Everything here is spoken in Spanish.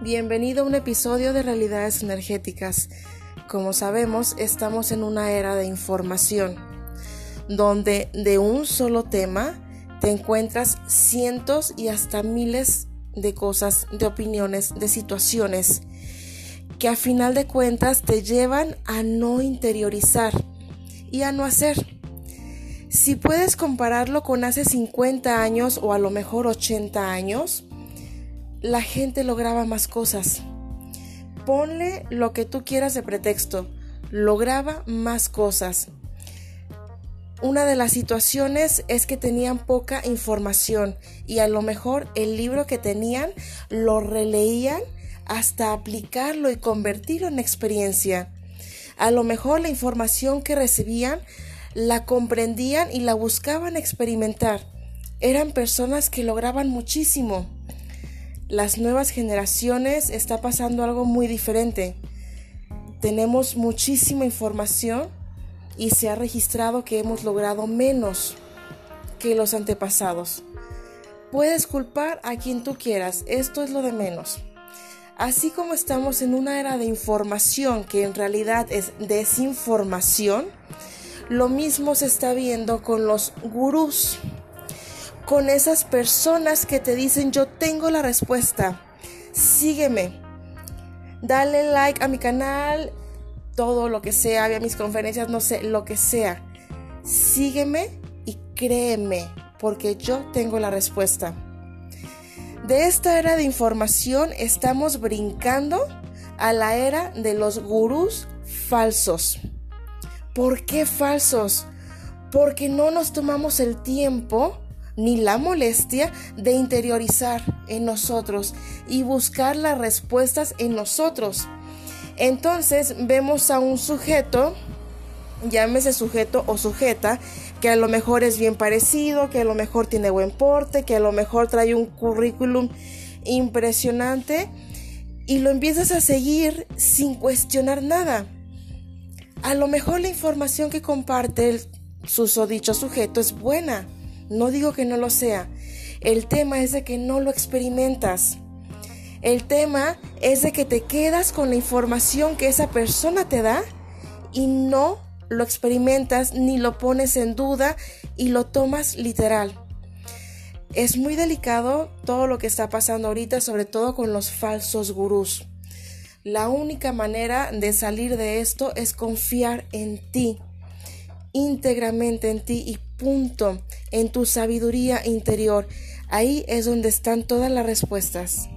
Bienvenido a un episodio de Realidades Energéticas. Como sabemos, estamos en una era de información, donde de un solo tema te encuentras cientos y hasta miles de cosas, de opiniones, de situaciones, que a final de cuentas te llevan a no interiorizar y a no hacer. Si puedes compararlo con hace 50 años o a lo mejor 80 años, la gente lograba más cosas. Ponle lo que tú quieras de pretexto, lograba más cosas. Una de las situaciones es que tenían poca información y a lo mejor el libro que tenían lo releían hasta aplicarlo y convertirlo en experiencia. A lo mejor la información que recibían la comprendían y la buscaban experimentar. Eran personas que lograban muchísimo las nuevas generaciones está pasando algo muy diferente. Tenemos muchísima información y se ha registrado que hemos logrado menos que los antepasados. Puedes culpar a quien tú quieras, esto es lo de menos. Así como estamos en una era de información que en realidad es desinformación, lo mismo se está viendo con los gurús con esas personas que te dicen yo tengo la respuesta. Sígueme. Dale like a mi canal, todo lo que sea, mis conferencias, no sé, lo que sea. Sígueme y créeme, porque yo tengo la respuesta. De esta era de información estamos brincando a la era de los gurús falsos. ¿Por qué falsos? Porque no nos tomamos el tiempo ni la molestia de interiorizar en nosotros y buscar las respuestas en nosotros. Entonces vemos a un sujeto, llámese sujeto o sujeta, que a lo mejor es bien parecido, que a lo mejor tiene buen porte, que a lo mejor trae un currículum impresionante y lo empiezas a seguir sin cuestionar nada. A lo mejor la información que comparte el susodicho sujeto es buena, no digo que no lo sea. El tema es de que no lo experimentas. El tema es de que te quedas con la información que esa persona te da y no lo experimentas ni lo pones en duda y lo tomas literal. Es muy delicado todo lo que está pasando ahorita, sobre todo con los falsos gurús. La única manera de salir de esto es confiar en ti, íntegramente en ti y punto, en tu sabiduría interior. Ahí es donde están todas las respuestas.